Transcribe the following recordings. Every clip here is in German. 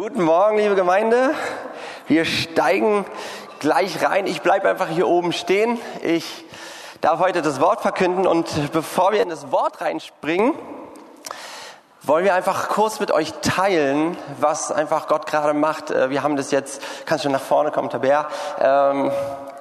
Guten Morgen, liebe Gemeinde. Wir steigen gleich rein. Ich bleibe einfach hier oben stehen. Ich darf heute das Wort verkünden und bevor wir in das Wort reinspringen, wollen wir einfach kurz mit euch teilen, was einfach Gott gerade macht. Äh, wir haben das jetzt, kannst du nach vorne kommen, Taber, ähm,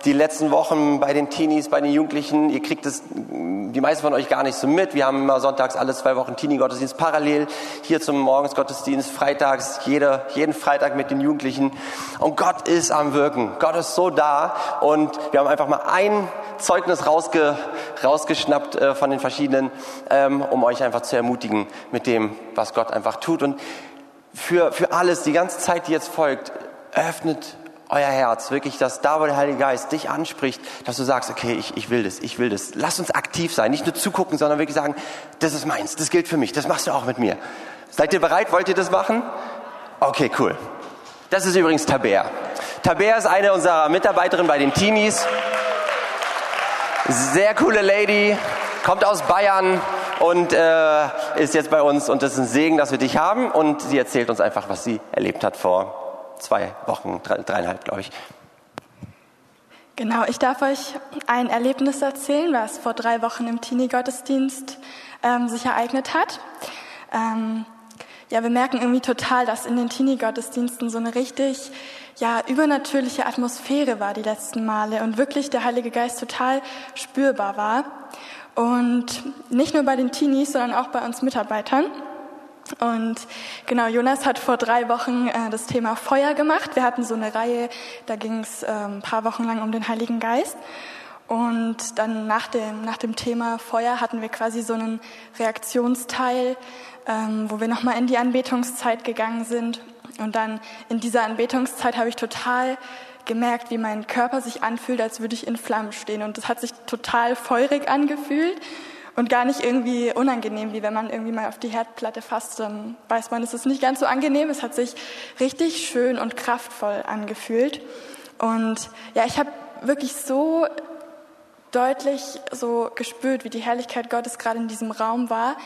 die letzten Wochen bei den Teenies, bei den Jugendlichen, ihr kriegt es, die meisten von euch gar nicht so mit. Wir haben immer sonntags alle zwei Wochen Teenie-Gottesdienst parallel, hier zum Morgensgottesdienst, freitags, jeder, jeden Freitag mit den Jugendlichen. Und Gott ist am Wirken. Gott ist so da und wir haben einfach mal ein Zeugnis rausge, rausgeschnappt äh, von den verschiedenen, ähm, um euch einfach zu ermutigen mit dem, was Gott einfach tut. Und für, für alles, die ganze Zeit, die jetzt folgt, öffnet euer Herz, wirklich, dass da, wo der Heilige Geist dich anspricht, dass du sagst, okay, ich, ich will das, ich will das. Lass uns aktiv sein, nicht nur zugucken, sondern wirklich sagen, das ist meins, das gilt für mich, das machst du auch mit mir. Seid ihr bereit? Wollt ihr das machen? Okay, cool. Das ist übrigens Taber. Taber ist eine unserer Mitarbeiterinnen bei den Teenies. Sehr coole Lady, kommt aus Bayern und äh, ist jetzt bei uns und es ist ein Segen, dass wir dich haben und sie erzählt uns einfach, was sie erlebt hat vor zwei Wochen, drei, dreieinhalb, glaube ich. Genau, ich darf euch ein Erlebnis erzählen, was vor drei Wochen im Teenie-Gottesdienst ähm, sich ereignet hat. Ähm, ja, wir merken irgendwie total, dass in den Teenie-Gottesdiensten so eine richtig ja, übernatürliche Atmosphäre war die letzten Male und wirklich der Heilige Geist total spürbar war. Und nicht nur bei den Teenies, sondern auch bei uns Mitarbeitern. Und genau, Jonas hat vor drei Wochen äh, das Thema Feuer gemacht. Wir hatten so eine Reihe, da ging es äh, ein paar Wochen lang um den Heiligen Geist. Und dann nach dem, nach dem Thema Feuer hatten wir quasi so einen Reaktionsteil, ähm, wo wir nochmal in die Anbetungszeit gegangen sind. Und dann in dieser Anbetungszeit habe ich total gemerkt, wie mein Körper sich anfühlt, als würde ich in Flammen stehen. Und das hat sich total feurig angefühlt und gar nicht irgendwie unangenehm, wie wenn man irgendwie mal auf die Herdplatte fasst, dann weiß man, es ist nicht ganz so angenehm. Es hat sich richtig schön und kraftvoll angefühlt. Und ja, ich habe wirklich so deutlich so gespürt, wie die Herrlichkeit Gottes gerade in diesem Raum war,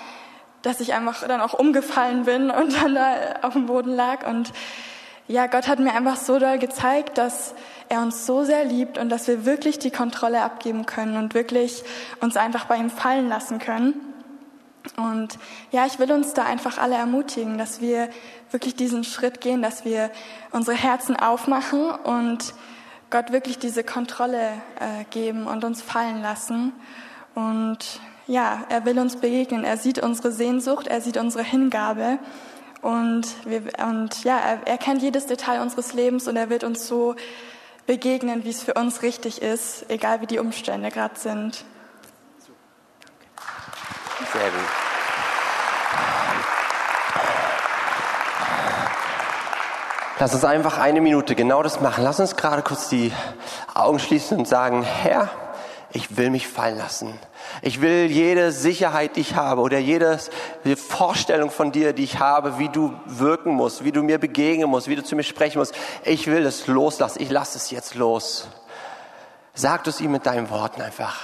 dass ich einfach dann auch umgefallen bin und dann da auf dem Boden lag und ja, Gott hat mir einfach so doll gezeigt, dass er uns so sehr liebt und dass wir wirklich die Kontrolle abgeben können und wirklich uns einfach bei ihm fallen lassen können. Und ja, ich will uns da einfach alle ermutigen, dass wir wirklich diesen Schritt gehen, dass wir unsere Herzen aufmachen und Gott wirklich diese Kontrolle äh, geben und uns fallen lassen. Und ja, er will uns begegnen. Er sieht unsere Sehnsucht, er sieht unsere Hingabe. Und, wir, und ja, er, er kennt jedes Detail unseres Lebens und er wird uns so begegnen, wie es für uns richtig ist, egal wie die Umstände gerade sind. Sehr gut. Lass uns einfach eine Minute genau das machen. Lass uns gerade kurz die Augen schließen und sagen, Herr, ich will mich fallen lassen. Ich will jede Sicherheit, die ich habe oder jede Vorstellung von dir, die ich habe, wie du wirken musst, wie du mir begegnen musst, wie du zu mir sprechen musst. Ich will es loslassen. Ich lasse es jetzt los. Sag es ihm mit deinen Worten einfach.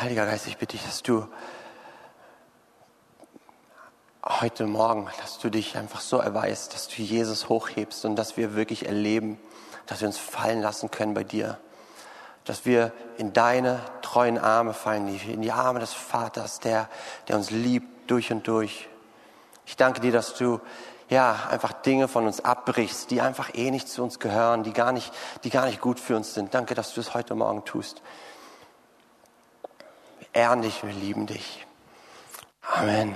Heiliger Geist, ich bitte dich, dass du heute Morgen, dass du dich einfach so erweist, dass du Jesus hochhebst und dass wir wirklich erleben, dass wir uns fallen lassen können bei dir. Dass wir in deine treuen Arme fallen, in die Arme des Vaters, der, der uns liebt durch und durch. Ich danke dir, dass du ja, einfach Dinge von uns abbrichst, die einfach eh nicht zu uns gehören, die gar nicht, die gar nicht gut für uns sind. Danke, dass du es heute Morgen tust ehren dich, wir lieben dich. Amen.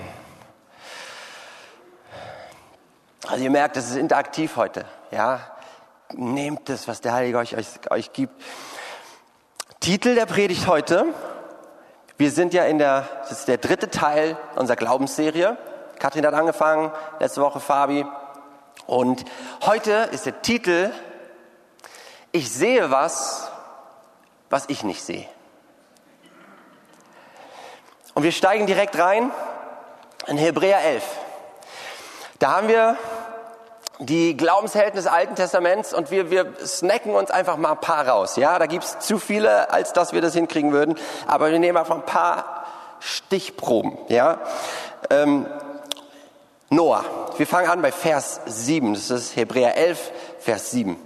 Also ihr merkt, es ist interaktiv heute. Ja, nehmt es, was der Heilige euch, euch, euch gibt. Titel der Predigt heute. Wir sind ja in der, das ist der dritte Teil unserer Glaubensserie. Kathrin hat angefangen, letzte Woche Fabi. Und heute ist der Titel, ich sehe was, was ich nicht sehe. Und wir steigen direkt rein. in Hebräer 11. Da haben wir die Glaubenshelden des Alten Testaments und wir, wir snacken uns einfach mal ein paar raus. Ja, da gibt's zu viele, als dass wir das hinkriegen würden. Aber wir nehmen einfach ein paar Stichproben. Ja, ähm, Noah. Wir fangen an bei Vers 7. Das ist Hebräer 11, Vers 7.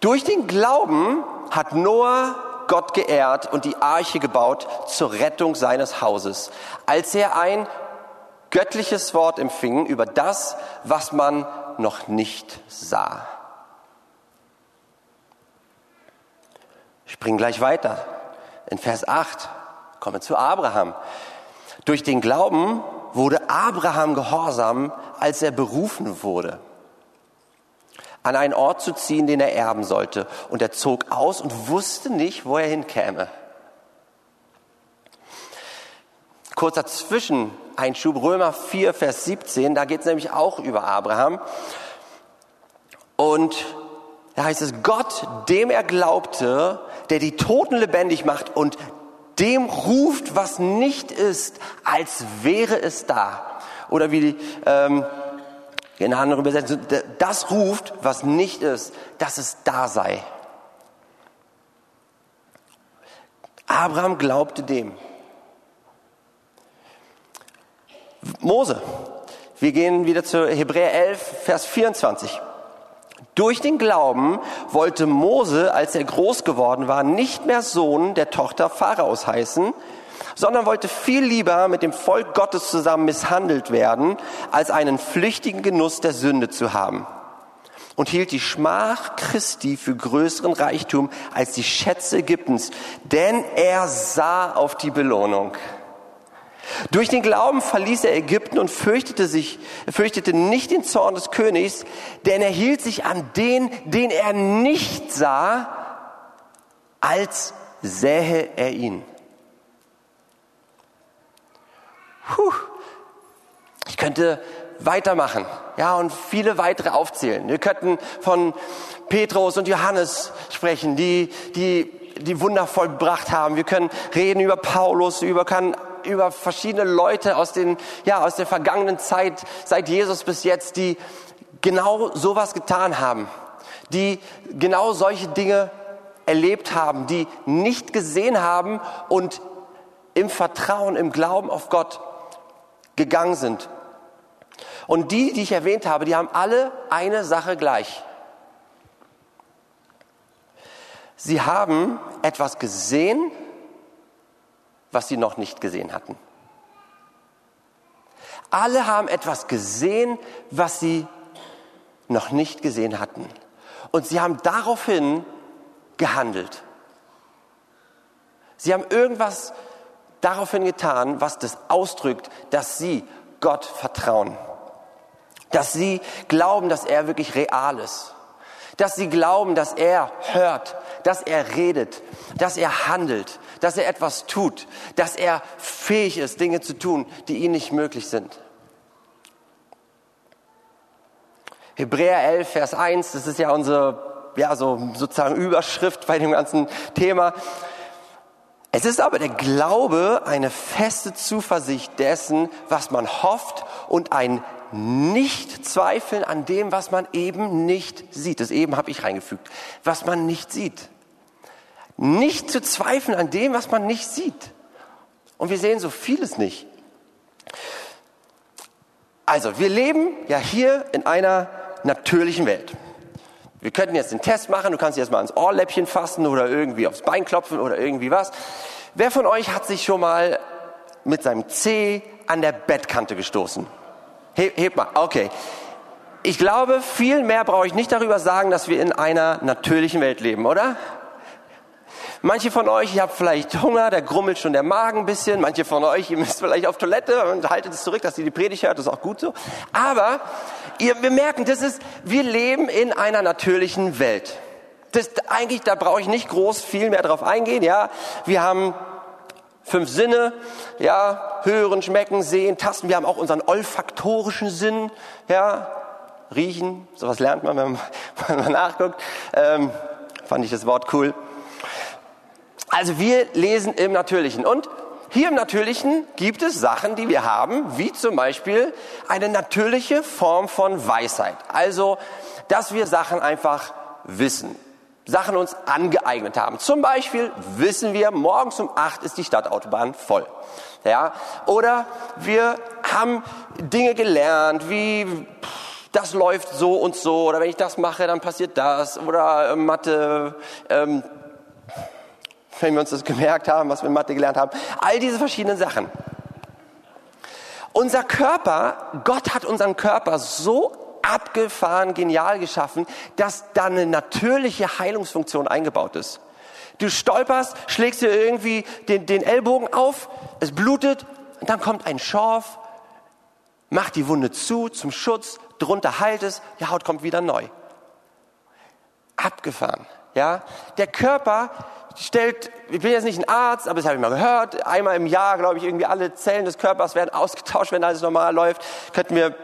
Durch den Glauben hat Noah Gott geehrt und die Arche gebaut zur Rettung seines Hauses, als er ein göttliches Wort empfing über das, was man noch nicht sah. Ich gleich weiter. In Vers 8 kommen wir zu Abraham. Durch den Glauben wurde Abraham gehorsam, als er berufen wurde, an einen Ort zu ziehen, den er erben sollte. Und er zog aus und wusste nicht, wo er hinkäme. Kurzer Zwischeneinschub, Römer 4, Vers 17, da geht es nämlich auch über Abraham. Und da heißt es, Gott, dem er glaubte, der die Toten lebendig macht und dem ruft, was nicht ist, als wäre es da. Oder wie ähm, in einer anderen Übersetzung, das ruft, was nicht ist, dass es da sei. Abraham glaubte dem. Mose. Wir gehen wieder zu Hebräer 11, Vers 24. Durch den Glauben wollte Mose, als er groß geworden war, nicht mehr Sohn der Tochter Pharaos heißen, sondern wollte viel lieber mit dem Volk Gottes zusammen misshandelt werden, als einen flüchtigen Genuss der Sünde zu haben. Und hielt die Schmach Christi für größeren Reichtum als die Schätze Ägyptens, denn er sah auf die Belohnung. Durch den Glauben verließ er Ägypten und fürchtete sich, fürchtete nicht den Zorn des Königs, denn er hielt sich an den, den er nicht sah, als sähe er ihn. Puh. Ich könnte weitermachen, ja, und viele weitere aufzählen. Wir könnten von Petrus und Johannes sprechen, die, die, die Wunder vollbracht haben. Wir können reden über Paulus, über, kann über verschiedene Leute aus, den, ja, aus der vergangenen Zeit, seit Jesus bis jetzt, die genau sowas getan haben, die genau solche Dinge erlebt haben, die nicht gesehen haben und im Vertrauen, im Glauben auf Gott gegangen sind. Und die, die ich erwähnt habe, die haben alle eine Sache gleich. Sie haben etwas gesehen, was sie noch nicht gesehen hatten. Alle haben etwas gesehen, was sie noch nicht gesehen hatten. Und sie haben daraufhin gehandelt. Sie haben irgendwas daraufhin getan, was das ausdrückt, dass sie Gott vertrauen. Dass sie glauben, dass er wirklich real ist. Dass sie glauben, dass er hört, dass er redet, dass er handelt, dass er etwas tut, dass er fähig ist, Dinge zu tun, die ihm nicht möglich sind. Hebräer 11, Vers 1, das ist ja unsere, ja, so sozusagen Überschrift bei dem ganzen Thema. Es ist aber der Glaube eine feste Zuversicht dessen, was man hofft und ein Nicht-Zweifeln an dem, was man eben nicht sieht. Das eben habe ich reingefügt. Was man nicht sieht. Nicht zu zweifeln an dem, was man nicht sieht. Und wir sehen so vieles nicht. Also, wir leben ja hier in einer natürlichen Welt. Wir könnten jetzt den Test machen, du kannst jetzt mal ans Ohrläppchen fassen oder irgendwie aufs Bein klopfen oder irgendwie was. Wer von euch hat sich schon mal mit seinem C an der Bettkante gestoßen? Heb, heb mal, okay. Ich glaube, viel mehr brauche ich nicht darüber sagen, dass wir in einer natürlichen Welt leben, oder? Manche von euch, ihr habt vielleicht Hunger, da grummelt schon der Magen ein bisschen. Manche von euch, ihr müsst vielleicht auf Toilette und haltet es zurück, dass ihr die Predigt hört, das ist auch gut so. Aber ihr, wir merken, das ist, wir leben in einer natürlichen Welt. Das, eigentlich, da brauche ich nicht groß viel mehr drauf eingehen, ja. Wir haben fünf Sinne, ja, hören, schmecken, sehen, tasten. Wir haben auch unseren olfaktorischen Sinn, ja, riechen. Sowas lernt man, wenn man, wenn man nachguckt. Ähm, fand ich das Wort cool. Also wir lesen im Natürlichen. Und hier im Natürlichen gibt es Sachen, die wir haben, wie zum Beispiel eine natürliche Form von Weisheit. Also, dass wir Sachen einfach wissen. Sachen uns angeeignet haben. Zum Beispiel wissen wir, morgens um acht ist die Stadtautobahn voll. Ja? Oder wir haben Dinge gelernt, wie das läuft so und so, oder wenn ich das mache, dann passiert das, oder äh, Mathe, ähm, wenn wir uns das gemerkt haben, was wir in Mathe gelernt haben. All diese verschiedenen Sachen. Unser Körper, Gott hat unseren Körper so abgefahren genial geschaffen, dass da eine natürliche Heilungsfunktion eingebaut ist. Du stolperst, schlägst dir irgendwie den, den Ellbogen auf, es blutet, und dann kommt ein Schorf, macht die Wunde zu zum Schutz, drunter heilt es, die Haut kommt wieder neu. Abgefahren, ja. Der Körper stellt, ich bin jetzt nicht ein Arzt, aber das habe ich mal gehört, einmal im Jahr, glaube ich, irgendwie alle Zellen des Körpers werden ausgetauscht, wenn alles normal läuft. Könnten wir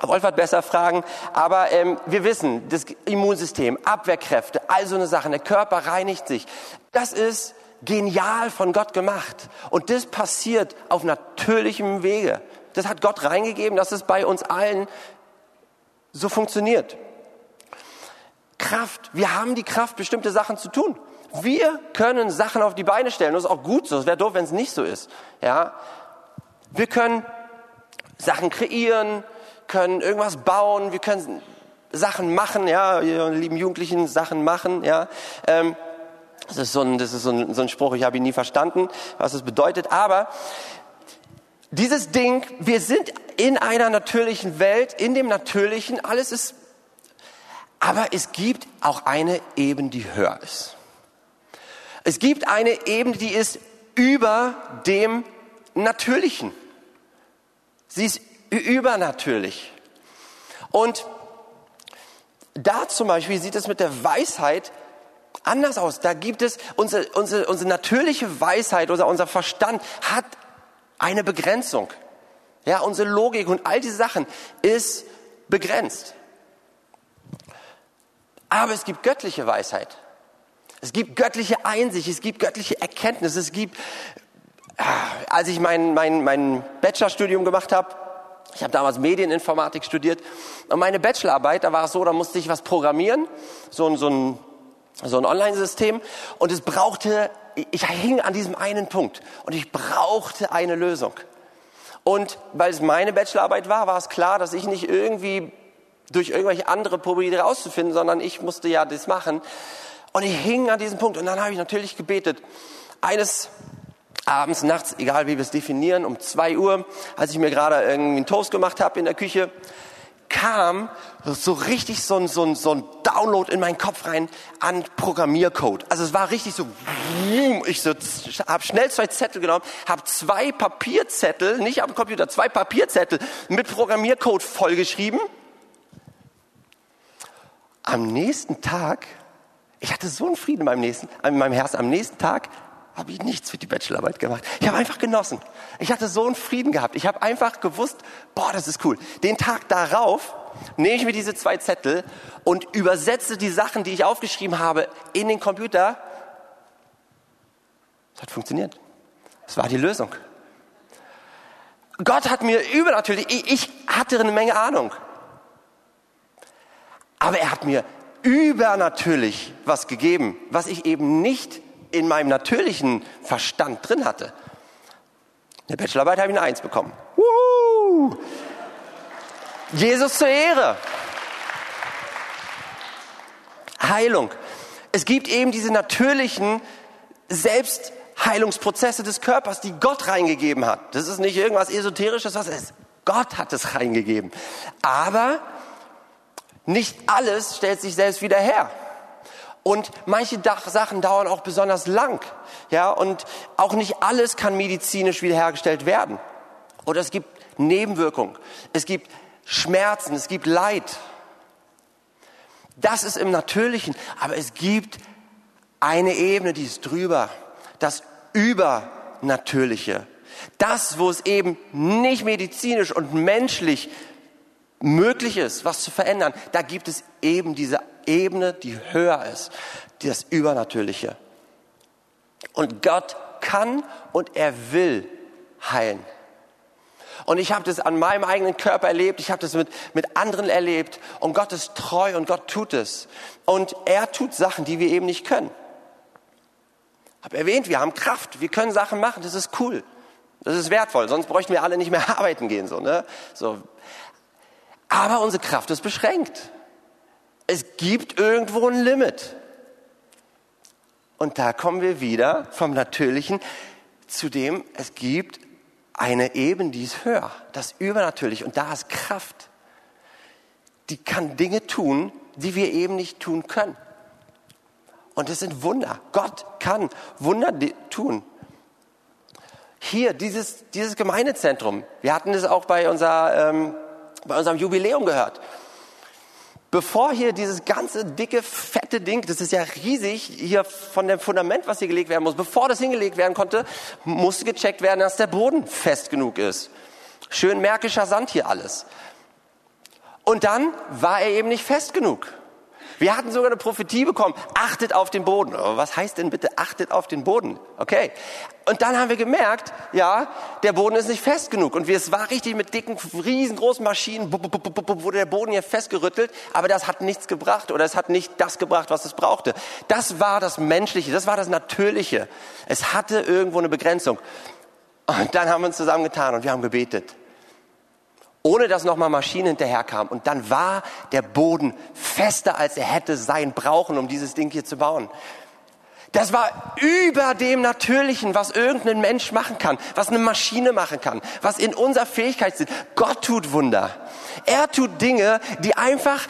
Wolfert besser fragen, aber ähm, wir wissen, das Immunsystem, Abwehrkräfte, all so eine Sache, der Körper reinigt sich. Das ist genial von Gott gemacht. Und das passiert auf natürlichem Wege. Das hat Gott reingegeben, dass es bei uns allen so funktioniert. Kraft. Wir haben die Kraft, bestimmte Sachen zu tun. Wir können Sachen auf die Beine stellen. Das ist auch gut so. Es wäre doof, wenn es nicht so ist. Ja. Wir können Sachen kreieren, können irgendwas bauen, wir können Sachen machen, ja, ihr lieben Jugendlichen, Sachen machen, ja. Ähm, das ist so ein, das ist so ein, so ein Spruch, ich habe ihn nie verstanden, was es bedeutet, aber dieses Ding, wir sind in einer natürlichen Welt, in dem Natürlichen, alles ist, aber es gibt auch eine Ebene, die höher ist. Es gibt eine Ebene, die ist über dem Natürlichen. Sie ist übernatürlich. Und da zum Beispiel sieht es mit der Weisheit anders aus. Da gibt es unsere, unsere, unsere natürliche Weisheit, oder unser Verstand hat eine Begrenzung. Ja, unsere Logik und all diese Sachen ist begrenzt. Aber es gibt göttliche Weisheit. Es gibt göttliche Einsicht, es gibt göttliche Erkenntnis, es gibt, ah, als ich mein, mein, mein Bachelorstudium gemacht habe, ich habe damals Medieninformatik studiert und meine Bachelorarbeit, da war es so, da musste ich was programmieren, so ein, so ein, so ein Online-System und es brauchte, ich hing an diesem einen Punkt und ich brauchte eine Lösung. Und weil es meine Bachelorarbeit war, war es klar, dass ich nicht irgendwie durch irgendwelche andere probiere rauszufinden, sondern ich musste ja das machen. Und ich hing an diesem Punkt und dann habe ich natürlich gebetet. Eines abends, nachts, egal wie wir es definieren, um zwei Uhr, als ich mir gerade irgendwie einen Toast gemacht habe in der Küche, kam so richtig so ein, so, ein, so ein Download in meinen Kopf rein an Programmiercode. Also es war richtig so, ich so, habe schnell zwei Zettel genommen, habe zwei Papierzettel, nicht am Computer, zwei Papierzettel mit Programmiercode vollgeschrieben. Am nächsten Tag, ich hatte so einen Frieden in meinem, nächsten, in meinem Herzen, am nächsten Tag habe ich nichts für die Bachelorarbeit gemacht. Ich habe einfach genossen. Ich hatte so einen Frieden gehabt. Ich habe einfach gewusst, boah, das ist cool. Den Tag darauf nehme ich mir diese zwei Zettel und übersetze die Sachen, die ich aufgeschrieben habe, in den Computer. Das hat funktioniert. Das war die Lösung. Gott hat mir übernatürlich, ich hatte eine Menge Ahnung. Aber er hat mir übernatürlich was gegeben, was ich eben nicht in meinem natürlichen Verstand drin hatte. In der Bachelorarbeit habe ich eine Eins bekommen. Woo! Jesus zur Ehre. Heilung. Es gibt eben diese natürlichen Selbstheilungsprozesse des Körpers, die Gott reingegeben hat. Das ist nicht irgendwas Esoterisches, was es ist. Gott hat es reingegeben. Aber nicht alles stellt sich selbst wieder her. Und manche Sachen dauern auch besonders lang. Ja, und auch nicht alles kann medizinisch wiederhergestellt werden. Oder es gibt Nebenwirkungen. Es gibt Schmerzen. Es gibt Leid. Das ist im Natürlichen. Aber es gibt eine Ebene, die ist drüber. Das Übernatürliche. Das, wo es eben nicht medizinisch und menschlich möglich ist, was zu verändern, da gibt es eben diese Ebene, die höher ist, das Übernatürliche. Und Gott kann und er will heilen. Und ich habe das an meinem eigenen Körper erlebt, ich habe das mit, mit anderen erlebt. Und Gott ist treu und Gott tut es. Und er tut Sachen, die wir eben nicht können. Ich habe erwähnt, wir haben Kraft, wir können Sachen machen, das ist cool. Das ist wertvoll, sonst bräuchten wir alle nicht mehr arbeiten gehen. So, ne? so. Aber unsere Kraft ist beschränkt. Es gibt irgendwo ein Limit. Und da kommen wir wieder vom Natürlichen zu dem, es gibt eine Ebene, die ist höher, das übernatürlich und da ist Kraft. Die kann Dinge tun, die wir eben nicht tun können. Und es sind Wunder. Gott kann Wunder tun. Hier, dieses, dieses Gemeindezentrum, wir hatten es auch bei, unser, ähm, bei unserem Jubiläum gehört bevor hier dieses ganze dicke, fette Ding, das ist ja riesig, hier von dem Fundament, was hier gelegt werden muss, bevor das hingelegt werden konnte, musste gecheckt werden, dass der Boden fest genug ist. Schön märkischer Sand hier alles. Und dann war er eben nicht fest genug. Wir hatten sogar eine Prophetie bekommen, achtet auf den Boden. Was heißt denn bitte, achtet auf den Boden? Okay. Und dann haben wir gemerkt, ja, der Boden ist nicht fest genug. Und es war richtig mit dicken, riesengroßen Maschinen, wurde der Boden hier festgerüttelt, aber das hat nichts gebracht oder es hat nicht das gebracht, was es brauchte. Das war das Menschliche, das war das Natürliche. Es hatte irgendwo eine Begrenzung. Und dann haben wir uns zusammengetan und wir haben gebetet ohne dass nochmal Maschinen hinterherkamen. Und dann war der Boden fester, als er hätte sein brauchen, um dieses Ding hier zu bauen. Das war über dem Natürlichen, was irgendein Mensch machen kann, was eine Maschine machen kann, was in unserer Fähigkeit sind. Gott tut Wunder. Er tut Dinge, die einfach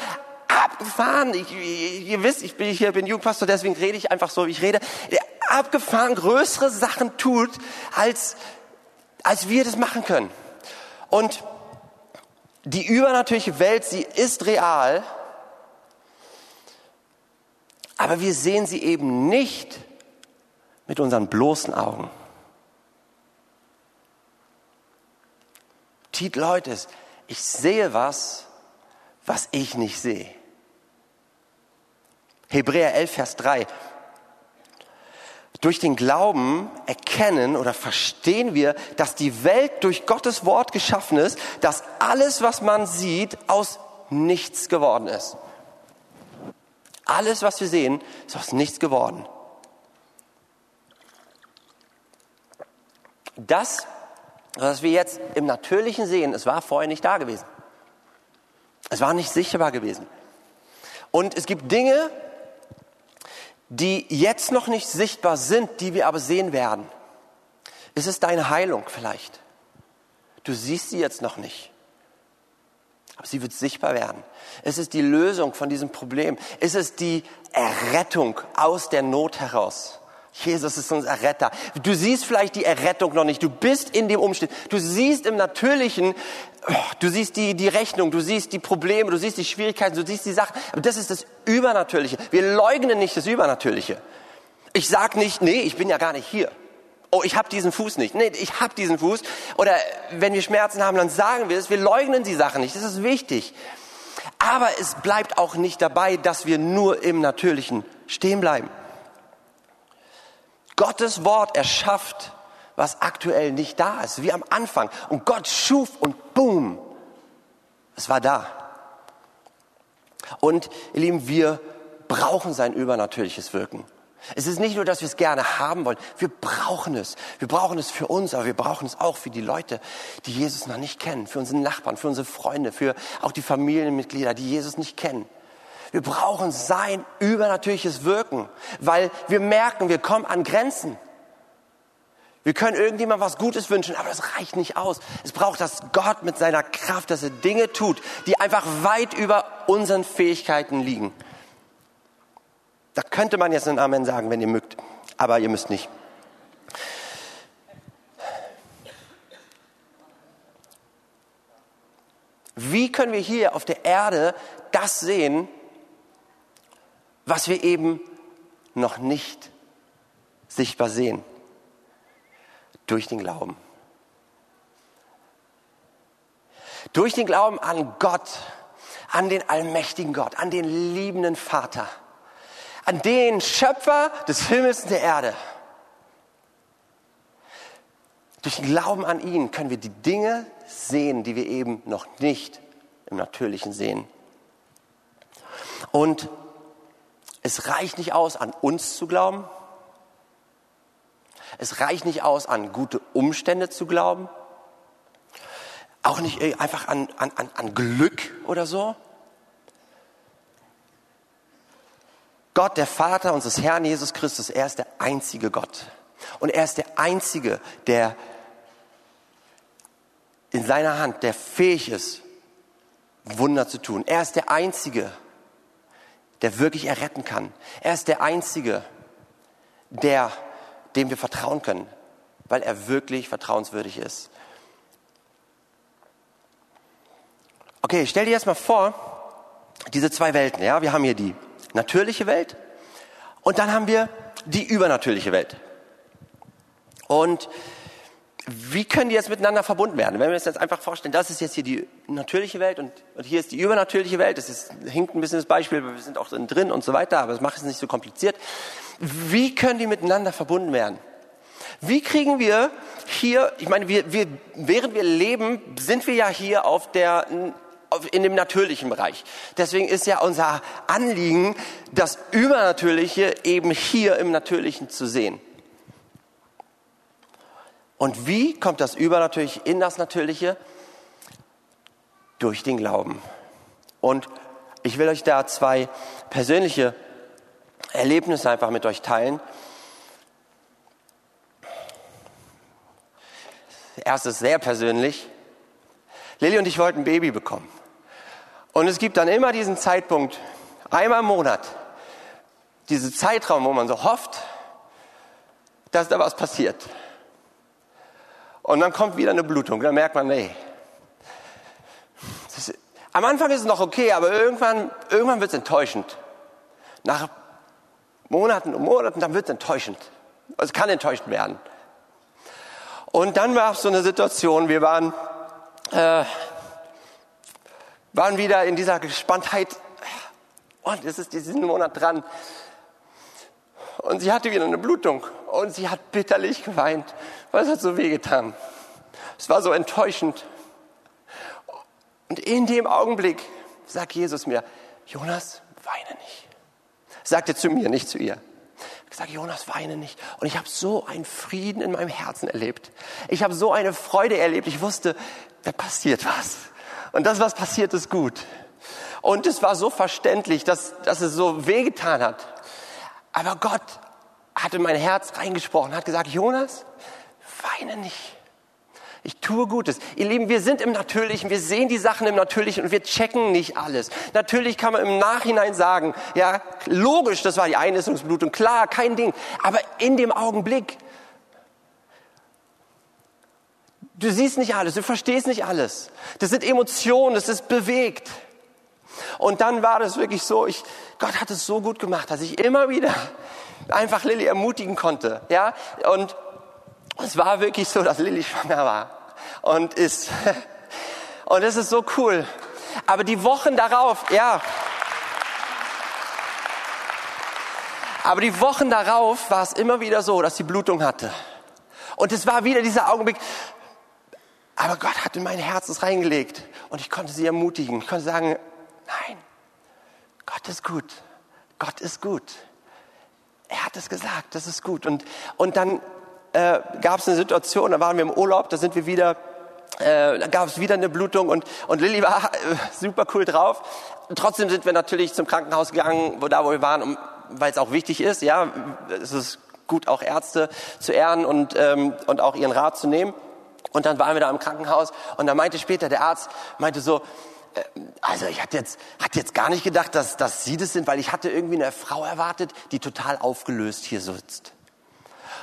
abgefahren, ich, ihr wisst, ich bin hier, bin Jugendpastor, deswegen rede ich einfach so, wie ich rede, der abgefahren größere Sachen tut, als, als wir das machen können. Und die übernatürliche Welt, sie ist real, aber wir sehen sie eben nicht mit unseren bloßen Augen. Titel heute ich sehe was, was ich nicht sehe. Hebräer 11, Vers 3. Durch den Glauben erkennen oder verstehen wir, dass die Welt durch Gottes Wort geschaffen ist, dass alles, was man sieht, aus nichts geworden ist. Alles, was wir sehen, ist aus nichts geworden. Das, was wir jetzt im Natürlichen sehen, es war vorher nicht da gewesen. Es war nicht sichtbar gewesen. Und es gibt Dinge, die jetzt noch nicht sichtbar sind, die wir aber sehen werden. Ist es deine Heilung vielleicht? Du siehst sie jetzt noch nicht. Aber sie wird sichtbar werden. Ist es die Lösung von diesem Problem? Ist es die Errettung aus der Not heraus? Jesus ist unser Retter. Du siehst vielleicht die Errettung noch nicht. Du bist in dem Umstand. Du siehst im Natürlichen, oh, du siehst die, die Rechnung, du siehst die Probleme, du siehst die Schwierigkeiten, du siehst die Sachen. Aber das ist das Übernatürliche. Wir leugnen nicht das Übernatürliche. Ich sag nicht, nee, ich bin ja gar nicht hier. Oh, ich habe diesen Fuß nicht. Nee, ich habe diesen Fuß. Oder wenn wir Schmerzen haben, dann sagen wir es. Wir leugnen die Sachen nicht. Das ist wichtig. Aber es bleibt auch nicht dabei, dass wir nur im Natürlichen stehen bleiben. Gottes Wort erschafft, was aktuell nicht da ist, wie am Anfang. Und Gott schuf und boom, es war da. Und ihr Lieben, wir brauchen sein übernatürliches Wirken. Es ist nicht nur, dass wir es gerne haben wollen, wir brauchen es. Wir brauchen es für uns, aber wir brauchen es auch für die Leute, die Jesus noch nicht kennen, für unsere Nachbarn, für unsere Freunde, für auch die Familienmitglieder, die Jesus nicht kennen. Wir brauchen sein übernatürliches Wirken, weil wir merken, wir kommen an Grenzen. Wir können irgendjemand was Gutes wünschen, aber das reicht nicht aus. Es braucht, dass Gott mit seiner Kraft, dass er Dinge tut, die einfach weit über unseren Fähigkeiten liegen. Da könnte man jetzt ein Amen sagen, wenn ihr mögt, aber ihr müsst nicht. Wie können wir hier auf der Erde das sehen, was wir eben noch nicht sichtbar sehen. Durch den Glauben. Durch den Glauben an Gott, an den allmächtigen Gott, an den liebenden Vater, an den Schöpfer des Himmels und der Erde. Durch den Glauben an ihn können wir die Dinge sehen, die wir eben noch nicht im Natürlichen sehen. Und es reicht nicht aus, an uns zu glauben. Es reicht nicht aus, an gute Umstände zu glauben. Auch nicht einfach an, an, an Glück oder so. Gott, der Vater unseres Herrn Jesus Christus, er ist der einzige Gott. Und er ist der einzige, der in seiner Hand, der fähig ist, Wunder zu tun. Er ist der einzige, der wirklich erretten kann. Er ist der einzige, der, dem wir vertrauen können, weil er wirklich vertrauenswürdig ist. Okay, stell dir jetzt mal vor, diese zwei Welten. Ja, wir haben hier die natürliche Welt und dann haben wir die übernatürliche Welt. Und wie können die jetzt miteinander verbunden werden? Wenn wir uns jetzt einfach vorstellen, das ist jetzt hier die natürliche Welt und, und hier ist die übernatürliche Welt. Das ist, hinkt ein bisschen das Beispiel, wir sind auch drin und so weiter, aber das macht es nicht so kompliziert. Wie können die miteinander verbunden werden? Wie kriegen wir hier, ich meine, wir, wir, während wir leben, sind wir ja hier auf der in dem natürlichen Bereich. Deswegen ist ja unser Anliegen, das Übernatürliche eben hier im Natürlichen zu sehen. Und wie kommt das Übernatürliche in das Natürliche? Durch den Glauben. Und ich will euch da zwei persönliche Erlebnisse einfach mit euch teilen. Erstes sehr persönlich. Lilly und ich wollten ein Baby bekommen. Und es gibt dann immer diesen Zeitpunkt, einmal im Monat, diesen Zeitraum, wo man so hofft, dass da was passiert. Und dann kommt wieder eine Blutung. Dann merkt man, nee. Ist, am Anfang ist es noch okay, aber irgendwann, irgendwann wird es enttäuschend. Nach Monaten und Monaten, dann wird es enttäuschend. Es kann enttäuschend werden. Und dann war es so eine Situation, wir waren, äh, waren wieder in dieser Gespanntheit. Und es ist diesen Monat dran. Und sie hatte wieder eine Blutung. Und sie hat bitterlich geweint, weil es hat so wehgetan. Es war so enttäuschend. Und in dem Augenblick sagt Jesus mir, Jonas, weine nicht. Sagt er zu mir, nicht zu ihr. Ich sage, Jonas, weine nicht. Und ich habe so einen Frieden in meinem Herzen erlebt. Ich habe so eine Freude erlebt. Ich wusste, da passiert was. Und das, was passiert, ist gut. Und es war so verständlich, dass, dass es so wehgetan hat. Aber Gott hat in mein Herz reingesprochen, hat gesagt, Jonas, weine nicht. Ich tue Gutes. Ihr Lieben, wir sind im Natürlichen, wir sehen die Sachen im Natürlichen und wir checken nicht alles. Natürlich kann man im Nachhinein sagen, ja, logisch, das war die Einnistungsblutung, klar, kein Ding. Aber in dem Augenblick, du siehst nicht alles, du verstehst nicht alles. Das sind Emotionen, das ist bewegt. Und dann war das wirklich so, ich, Gott hat es so gut gemacht, dass ich immer wieder einfach Lilly ermutigen konnte. Ja? Und es war wirklich so, dass Lilly schwanger war und ist. Und es ist so cool. Aber die Wochen darauf, ja. Aber die Wochen darauf war es immer wieder so, dass sie Blutung hatte. Und es war wieder dieser Augenblick, aber Gott hat in mein Herz es reingelegt und ich konnte sie ermutigen. Ich konnte sagen, nein, Gott ist gut. Gott ist gut. Er hat es gesagt, das ist gut. Und, und dann äh, gab es eine Situation, da waren wir im Urlaub, da sind wir wieder, äh, da gab es wieder eine Blutung und, und Lilly war äh, super cool drauf. Und trotzdem sind wir natürlich zum Krankenhaus gegangen, wo da wo wir waren, um, weil es auch wichtig ist. Ja, es ist gut, auch Ärzte zu ehren und, ähm, und auch ihren Rat zu nehmen. Und dann waren wir da im Krankenhaus und da meinte später der Arzt, meinte so, also ich hatte jetzt, hatte jetzt gar nicht gedacht, dass, dass Sie das sind, weil ich hatte irgendwie eine Frau erwartet, die total aufgelöst hier sitzt.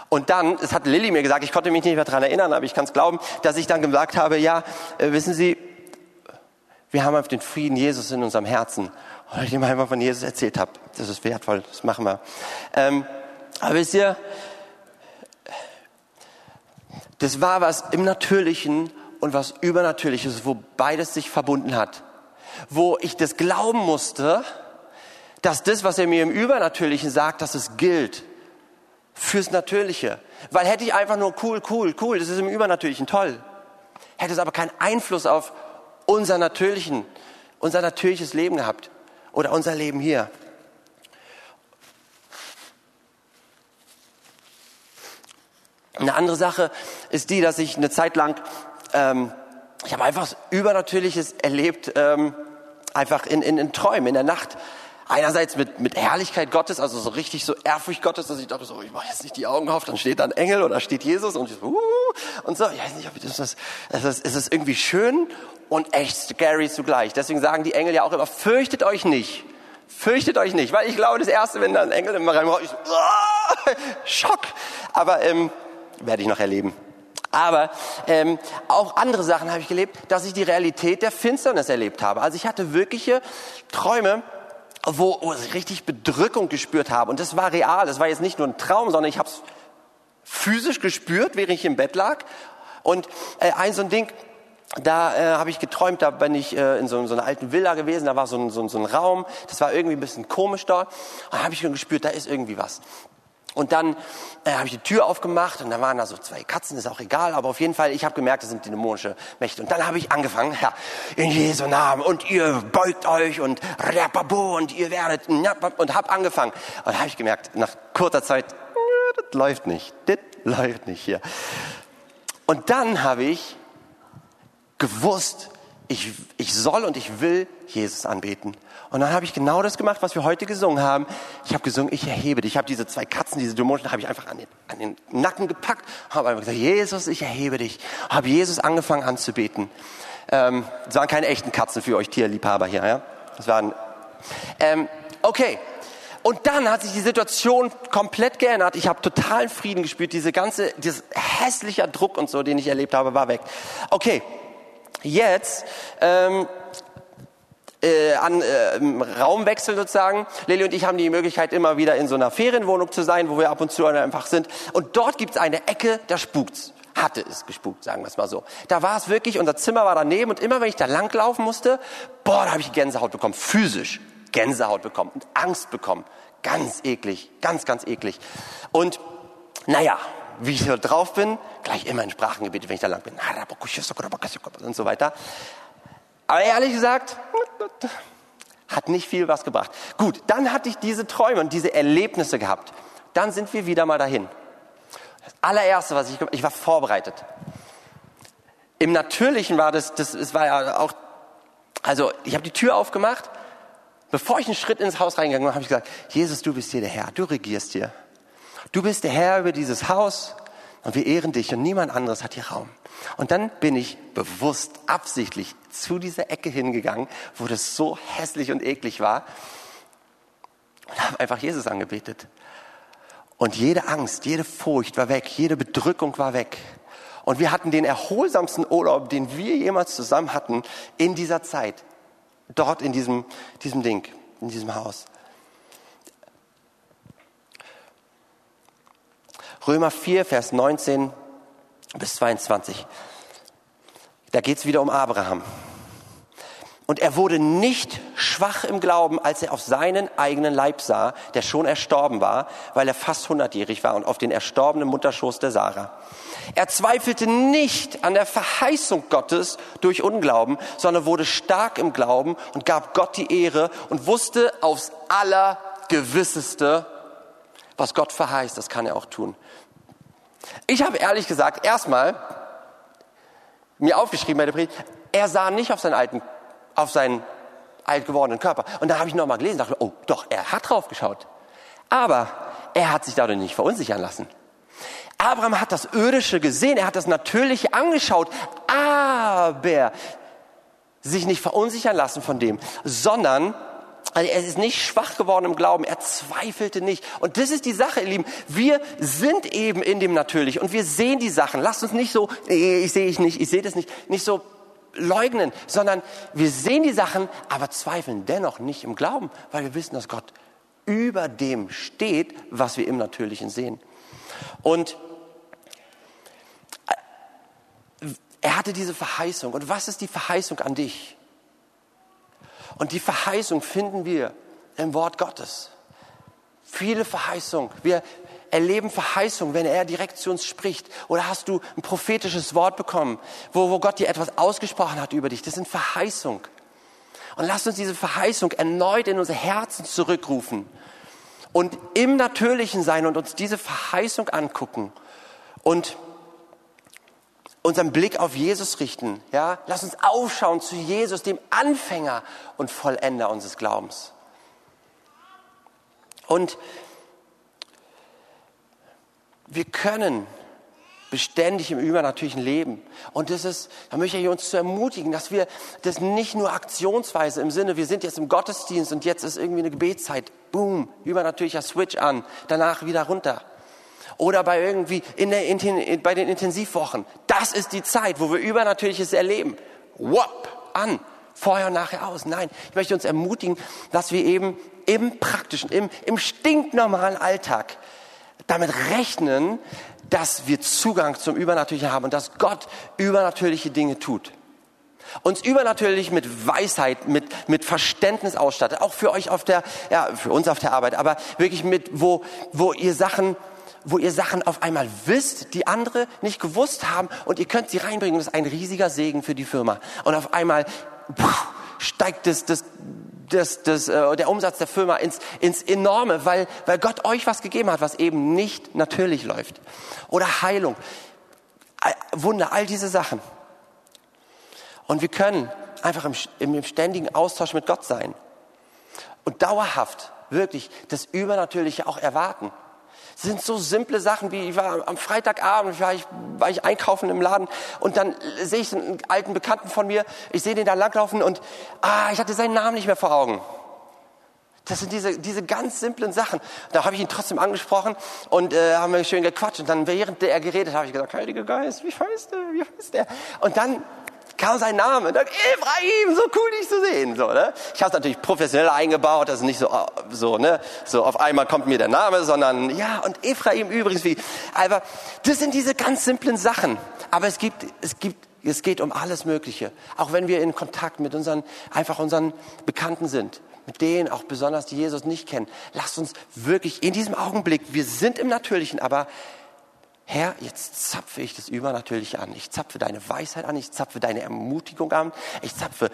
Und dann, das hat Lilly mir gesagt, ich konnte mich nicht mehr daran erinnern, aber ich kann es glauben, dass ich dann gesagt habe, ja, äh, wissen Sie, wir haben einfach den Frieden Jesus in unserem Herzen. Weil ich ihm einfach von Jesus erzählt habe. Das ist wertvoll, das machen wir. Ähm, aber wisst ihr, das war was im Natürlichen und was Übernatürliches, wo beides sich verbunden hat. Wo ich das glauben musste, dass das, was er mir im Übernatürlichen sagt, dass es gilt fürs Natürliche. Weil hätte ich einfach nur cool, cool, cool, das ist im Übernatürlichen toll. Hätte es aber keinen Einfluss auf unser natürlichen, unser natürliches Leben gehabt oder unser Leben hier. Eine andere Sache ist die, dass ich eine Zeit lang, ähm, ich habe einfach Übernatürliches erlebt, ähm, einfach in, in, in Träumen, in der Nacht. Einerseits mit, mit Herrlichkeit Gottes, also so richtig so Ehrfurcht Gottes, dass ich dachte so, ich mache jetzt nicht die Augen auf, dann steht da ein Engel oder steht Jesus und ich so, uh, und so. Ich weiß nicht, ob das, das, das, ist irgendwie schön und echt scary zugleich. Deswegen sagen die Engel ja auch immer, fürchtet euch nicht. Fürchtet euch nicht, weil ich glaube, das Erste, wenn da ein Engel immer reinkommt, ich so, uh, Schock. Aber ähm, werde ich noch erleben. Aber ähm, auch andere Sachen habe ich gelebt, dass ich die Realität der Finsternis erlebt habe. Also ich hatte wirkliche Träume, wo, wo ich richtig Bedrückung gespürt habe. Und das war real. Das war jetzt nicht nur ein Traum, sondern ich habe es physisch gespürt, während ich im Bett lag. Und äh, ein so ein Ding, da äh, habe ich geträumt, da bin ich äh, in so, so einer alten Villa gewesen, da war so ein, so, so ein Raum, das war irgendwie ein bisschen komisch da. Und da habe ich schon gespürt, da ist irgendwie was. Und dann äh, habe ich die Tür aufgemacht und da waren da so zwei Katzen, ist auch egal, aber auf jeden Fall, ich habe gemerkt, das sind dämonische Mächte. Und dann habe ich angefangen, ja, in Jesu Namen und ihr beugt euch und rapabo und ihr werdet und habe angefangen. Und da habe ich gemerkt, nach kurzer Zeit, das läuft nicht, das läuft nicht hier. Und dann habe ich gewusst, ich, ich soll und ich will Jesus anbeten. Und dann habe ich genau das gemacht, was wir heute gesungen haben. Ich habe gesungen, ich erhebe dich. Ich habe diese zwei Katzen, diese Dämonen, habe ich einfach an den, an den Nacken gepackt, habe einfach gesagt, Jesus, ich erhebe dich. Habe Jesus angefangen anzubeten. Ähm, das waren keine echten Katzen für euch Tierliebhaber hier, ja? Das waren, ähm, okay. Und dann hat sich die Situation komplett geändert. Ich habe totalen Frieden gespürt. Diese ganze, dieses hässlicher Druck und so, den ich erlebt habe, war weg. Okay, jetzt ähm, äh, an äh, Raumwechsel sozusagen. Lilly und ich haben die Möglichkeit, immer wieder in so einer Ferienwohnung zu sein, wo wir ab und zu einfach sind. Und dort gibt es eine Ecke, da spukt's. Hatte es gespukt, sagen wir es mal so. Da war es wirklich, unser Zimmer war daneben und immer wenn ich da langlaufen musste, boah, da habe ich Gänsehaut bekommen, physisch Gänsehaut bekommen und Angst bekommen. Ganz eklig, ganz, ganz eklig. Und naja, wie ich so drauf bin, gleich immer in Sprachen gebetet, wenn ich da lang bin. Und so weiter. Aber ehrlich gesagt, hat nicht viel was gebracht. Gut, dann hatte ich diese Träume und diese Erlebnisse gehabt. Dann sind wir wieder mal dahin. Das allererste, was ich, ich war vorbereitet. Im Natürlichen war das, das, es war ja auch, also ich habe die Tür aufgemacht. Bevor ich einen Schritt ins Haus reingegangen bin, habe ich gesagt, Jesus, du bist hier der Herr, du regierst hier. Du bist der Herr über dieses Haus und wir ehren dich und niemand anderes hat hier Raum. Und dann bin ich bewusst, absichtlich zu dieser Ecke hingegangen, wo das so hässlich und eklig war und habe einfach Jesus angebetet. Und jede Angst, jede Furcht war weg, jede Bedrückung war weg. Und wir hatten den erholsamsten Urlaub, den wir jemals zusammen hatten in dieser Zeit. Dort in diesem, diesem Ding, in diesem Haus. Römer 4, Vers 19 bis 22. Da geht es wieder um Abraham. Und er wurde nicht schwach im Glauben, als er auf seinen eigenen Leib sah, der schon erstorben war, weil er fast hundertjährig war und auf den erstorbenen Mutterschoß der Sarah. Er zweifelte nicht an der Verheißung Gottes durch Unglauben, sondern wurde stark im Glauben und gab Gott die Ehre und wusste aufs Allergewisseste, was Gott verheißt, das kann er auch tun. Ich habe ehrlich gesagt erstmal mir aufgeschrieben bei der Predigt, er sah nicht auf seinen alten, auf seinen alt gewordenen Körper. Und da habe ich nochmal gelesen, dachte, oh, doch, er hat drauf geschaut. Aber er hat sich dadurch nicht verunsichern lassen. Abraham hat das Irdische gesehen, er hat das Natürliche angeschaut, aber sich nicht verunsichern lassen von dem, sondern also er ist nicht schwach geworden im Glauben, er zweifelte nicht. Und das ist die Sache, ihr Lieben. Wir sind eben in dem Natürlich und wir sehen die Sachen. Lasst uns nicht so, ich sehe ich nicht, ich sehe das nicht, nicht so leugnen, sondern wir sehen die Sachen, aber zweifeln dennoch nicht im Glauben, weil wir wissen, dass Gott über dem steht, was wir im Natürlichen sehen. Und äh, er hatte diese Verheißung. Und was ist die Verheißung an dich? Und die Verheißung finden wir im Wort Gottes. Viele Verheißungen. Wir, erleben Verheißung, wenn er direkt zu uns spricht? Oder hast du ein prophetisches Wort bekommen, wo, wo Gott dir etwas ausgesprochen hat über dich? Das sind Verheißung. Und lasst uns diese Verheißung erneut in unser Herzen zurückrufen und im Natürlichen sein und uns diese Verheißung angucken und unseren Blick auf Jesus richten. Ja, lass uns aufschauen zu Jesus, dem Anfänger und Vollender unseres Glaubens. Und wir können beständig im übernatürlichen Leben. Und das ist, da möchte ich uns zu ermutigen, dass wir das nicht nur aktionsweise im Sinne, wir sind jetzt im Gottesdienst und jetzt ist irgendwie eine Gebetszeit, boom, übernatürlicher Switch an, danach wieder runter. Oder bei irgendwie in der, in, bei den Intensivwochen. Das ist die Zeit, wo wir Übernatürliches erleben. Wop, an, vorher und nachher aus. Nein, ich möchte uns ermutigen, dass wir eben im praktischen, im, im stinknormalen Alltag damit rechnen, dass wir Zugang zum Übernatürlichen haben und dass Gott übernatürliche Dinge tut. Uns übernatürlich mit Weisheit, mit, mit Verständnis ausstattet. Auch für euch auf der, ja, für uns auf der Arbeit, aber wirklich mit, wo, wo ihr Sachen, wo ihr Sachen auf einmal wisst, die andere nicht gewusst haben und ihr könnt sie reinbringen. Das ist ein riesiger Segen für die Firma. Und auf einmal puh, steigt das, das, das, das, äh, der Umsatz der Firma ins, ins Enorme, weil, weil Gott euch was gegeben hat, was eben nicht natürlich läuft. Oder Heilung, Wunder, all diese Sachen. Und wir können einfach im, im ständigen Austausch mit Gott sein und dauerhaft wirklich das Übernatürliche auch erwarten. Es sind so simple Sachen wie, ich war am Freitagabend, war ich, war ich einkaufen im Laden und dann sehe ich einen alten Bekannten von mir, ich sehe den da langlaufen und ah, ich hatte seinen Namen nicht mehr vor Augen. Das sind diese, diese ganz simplen Sachen. Da habe ich ihn trotzdem angesprochen und äh, haben wir schön gequatscht. Und dann, während er geredet, habe ich gesagt, Heiliger Geist, wie heißt der, wie heißt der? Und dann kam sein Name und dann, Ephraim, so cool dich zu sehen. So, ne? Ich habe es natürlich professionell eingebaut, also nicht so, so, ne? so auf einmal kommt mir der Name, sondern ja, und Ephraim übrigens wie. Aber das sind diese ganz simplen Sachen. Aber es gibt, es gibt, es geht um alles Mögliche. Auch wenn wir in Kontakt mit unseren, einfach unseren Bekannten sind. Mit denen auch besonders, die Jesus nicht kennen. Lasst uns wirklich in diesem Augenblick, wir sind im Natürlichen, aber Herr, jetzt zapfe ich das Übernatürliche an. Ich zapfe deine Weisheit an, ich zapfe deine Ermutigung an, ich zapfe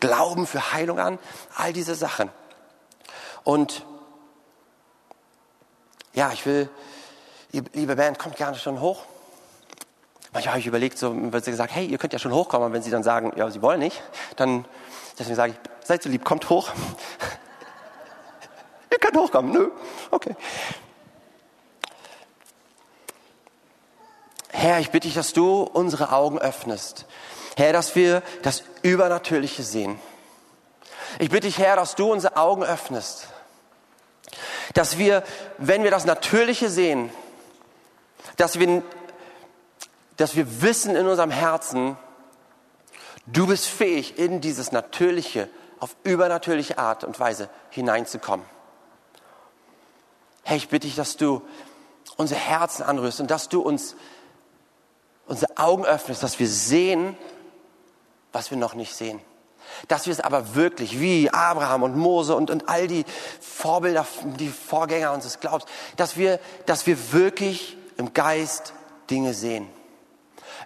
Glauben für Heilung an, all diese Sachen. Und ja, ich will, liebe Band, kommt gerne schon hoch. Manchmal habe ich überlegt, so wird sie gesagt, hey, ihr könnt ja schon hochkommen, und wenn sie dann sagen, ja, sie wollen nicht, dann deswegen sage ich, seid so lieb, kommt hoch. ihr könnt hochkommen, nö, okay. Herr, ich bitte dich, dass du unsere Augen öffnest. Herr, dass wir das Übernatürliche sehen. Ich bitte dich, Herr, dass du unsere Augen öffnest. Dass wir, wenn wir das Natürliche sehen, dass wir, dass wir wissen in unserem Herzen, du bist fähig, in dieses Natürliche auf übernatürliche Art und Weise hineinzukommen. Herr, ich bitte dich, dass du unsere Herzen anrührst und dass du uns unsere Augen öffnest, dass wir sehen, was wir noch nicht sehen. Dass wir es aber wirklich, wie Abraham und Mose und, und all die Vorbilder, die Vorgänger unseres Glaubens, dass wir, dass wir wirklich im Geist Dinge sehen.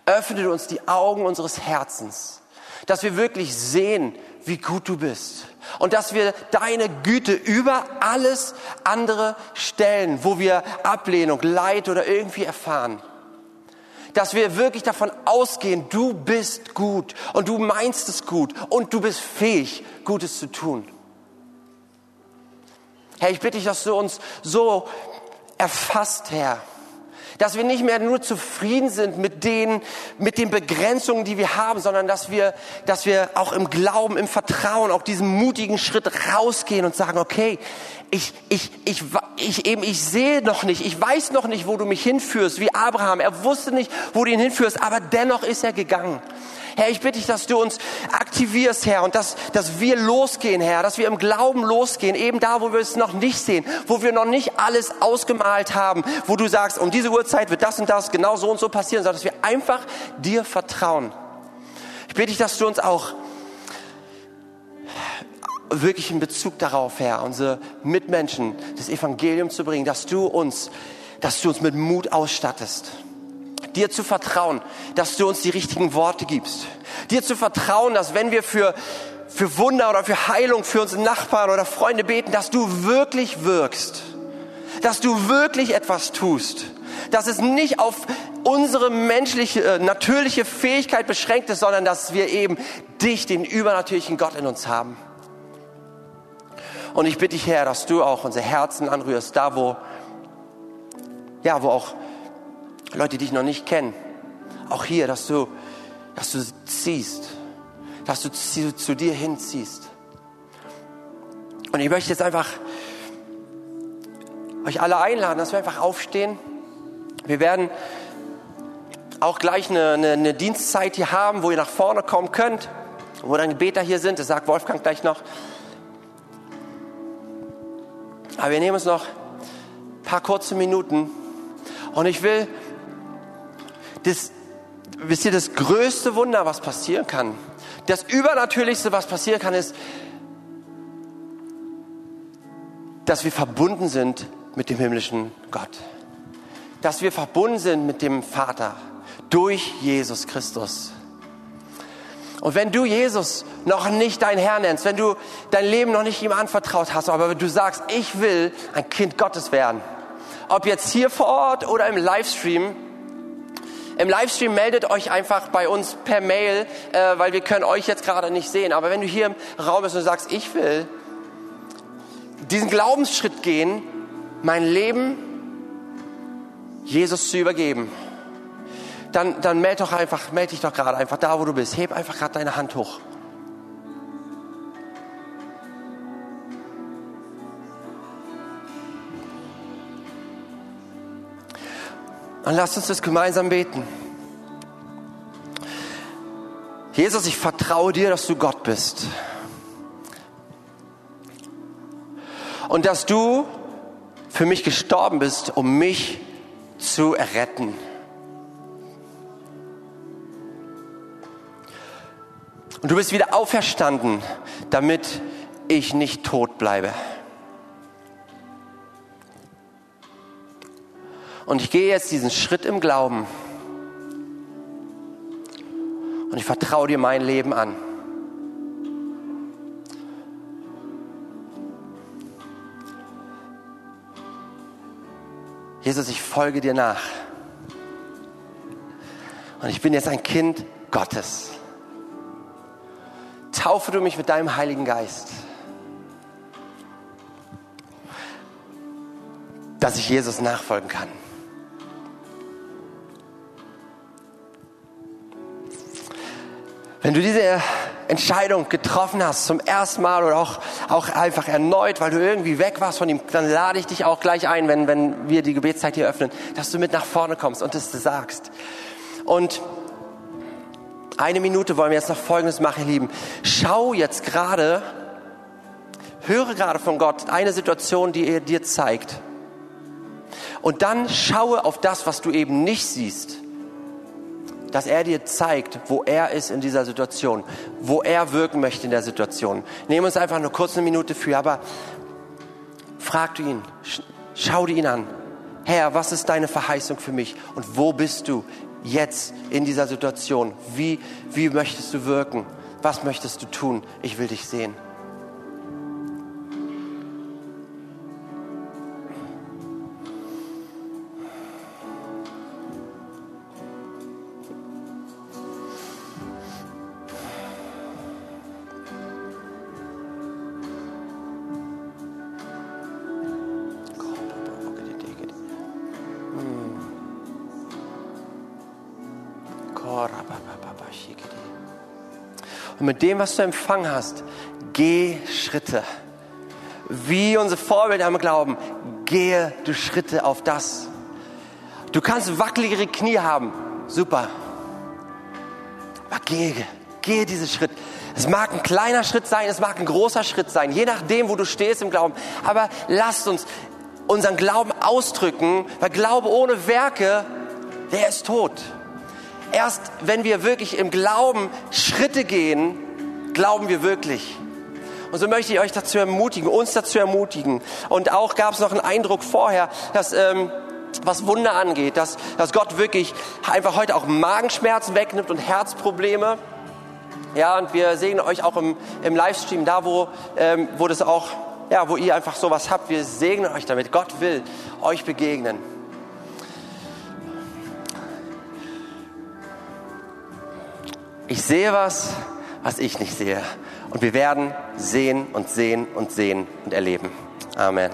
Öffne uns die Augen unseres Herzens, dass wir wirklich sehen, wie gut du bist. Und dass wir deine Güte über alles andere stellen, wo wir Ablehnung, Leid oder irgendwie erfahren dass wir wirklich davon ausgehen, du bist gut und du meinst es gut und du bist fähig, Gutes zu tun. Herr, ich bitte dich, dass du uns so erfasst, Herr, dass wir nicht mehr nur zufrieden sind mit den, mit den Begrenzungen, die wir haben, sondern dass wir, dass wir auch im Glauben, im Vertrauen, auch diesen mutigen Schritt rausgehen und sagen, okay, ich, ich, ich, ich, eben, ich sehe noch nicht, ich weiß noch nicht, wo du mich hinführst, wie Abraham. Er wusste nicht, wo du ihn hinführst, aber dennoch ist er gegangen. Herr, ich bitte dich, dass du uns aktivierst, Herr, und dass, dass wir losgehen, Herr, dass wir im Glauben losgehen, eben da, wo wir es noch nicht sehen, wo wir noch nicht alles ausgemalt haben, wo du sagst, um diese Uhrzeit wird das und das genau so und so passieren, sondern dass wir einfach dir vertrauen. Ich bitte dich, dass du uns auch wirklich in Bezug darauf, Herr, unsere Mitmenschen das Evangelium zu bringen, dass du uns dass du uns mit Mut ausstattest. Dir zu vertrauen, dass du uns die richtigen Worte gibst. Dir zu vertrauen, dass wenn wir für, für Wunder oder für Heilung für unsere Nachbarn oder Freunde beten, dass du wirklich wirkst. Dass du wirklich etwas tust. Dass es nicht auf unsere menschliche, äh, natürliche Fähigkeit beschränkt ist, sondern dass wir eben dich, den übernatürlichen Gott in uns haben. Und ich bitte dich, Herr, dass du auch unsere Herzen anrührst, da wo, ja, wo auch Leute, die dich noch nicht kennen, auch hier, dass du, dass du ziehst, dass du zu, zu dir hinziehst. Und ich möchte jetzt einfach euch alle einladen, dass wir einfach aufstehen. Wir werden auch gleich eine, eine, eine Dienstzeit hier haben, wo ihr nach vorne kommen könnt, wo dann Beter hier sind. Das sagt Wolfgang gleich noch. Aber wir nehmen uns noch ein paar kurze Minuten und ich will das, wisst ihr, das größte Wunder, was passieren kann, das Übernatürlichste, was passieren kann, ist, dass wir verbunden sind mit dem himmlischen Gott. Dass wir verbunden sind mit dem Vater durch Jesus Christus. Und wenn du Jesus noch nicht dein Herr nennst, wenn du dein Leben noch nicht ihm anvertraut hast, aber du sagst, ich will ein Kind Gottes werden, ob jetzt hier vor Ort oder im Livestream, im Livestream meldet euch einfach bei uns per Mail, äh, weil wir können euch jetzt gerade nicht sehen. Aber wenn du hier im Raum bist und sagst, ich will diesen Glaubensschritt gehen, mein Leben Jesus zu übergeben, dann, dann meld doch einfach, meld dich doch gerade einfach da, wo du bist. Heb einfach gerade deine Hand hoch. Und lasst uns das gemeinsam beten. Jesus, ich vertraue dir, dass du Gott bist. Und dass du für mich gestorben bist, um mich zu erretten. Und du bist wieder auferstanden, damit ich nicht tot bleibe. Und ich gehe jetzt diesen Schritt im Glauben. Und ich vertraue dir mein Leben an. Jesus, ich folge dir nach. Und ich bin jetzt ein Kind Gottes taufe du mich mit deinem Heiligen Geist. Dass ich Jesus nachfolgen kann. Wenn du diese Entscheidung getroffen hast, zum ersten Mal oder auch, auch einfach erneut, weil du irgendwie weg warst von ihm, dann lade ich dich auch gleich ein, wenn, wenn wir die Gebetszeit hier öffnen, dass du mit nach vorne kommst und das sagst. Und eine Minute wollen wir jetzt noch Folgendes machen, ihr Lieben. Schau jetzt gerade, höre gerade von Gott eine Situation, die er dir zeigt. Und dann schaue auf das, was du eben nicht siehst. Dass er dir zeigt, wo er ist in dieser Situation, wo er wirken möchte in der Situation. Nehmen uns einfach nur kurz eine Minute für, aber frag du ihn, schau dir ihn an. Herr, was ist deine Verheißung für mich und wo bist du jetzt in dieser Situation? Wie, wie möchtest du wirken? Was möchtest du tun? Ich will dich sehen. Und mit dem, was du empfangen hast, geh Schritte. Wie unsere Vorbilder im Glauben, gehe du Schritte auf das. Du kannst wackeligere Knie haben, super. Aber gehe, gehe diesen Schritt. Es mag ein kleiner Schritt sein, es mag ein großer Schritt sein, je nachdem, wo du stehst im Glauben. Aber lasst uns unseren Glauben ausdrücken, weil Glaube ohne Werke, der ist tot. Erst wenn wir wirklich im Glauben Schritte gehen, glauben wir wirklich. Und so möchte ich euch dazu ermutigen, uns dazu ermutigen. Und auch gab es noch einen Eindruck vorher, dass ähm, was Wunder angeht, dass, dass Gott wirklich einfach heute auch Magenschmerzen wegnimmt und Herzprobleme. Ja, und wir sehen euch auch im, im Livestream, da wo, ähm, wo das auch, ja, wo ihr einfach sowas habt. Wir segnen euch damit. Gott will euch begegnen. Ich sehe was, was ich nicht sehe. Und wir werden sehen und sehen und sehen und erleben. Amen.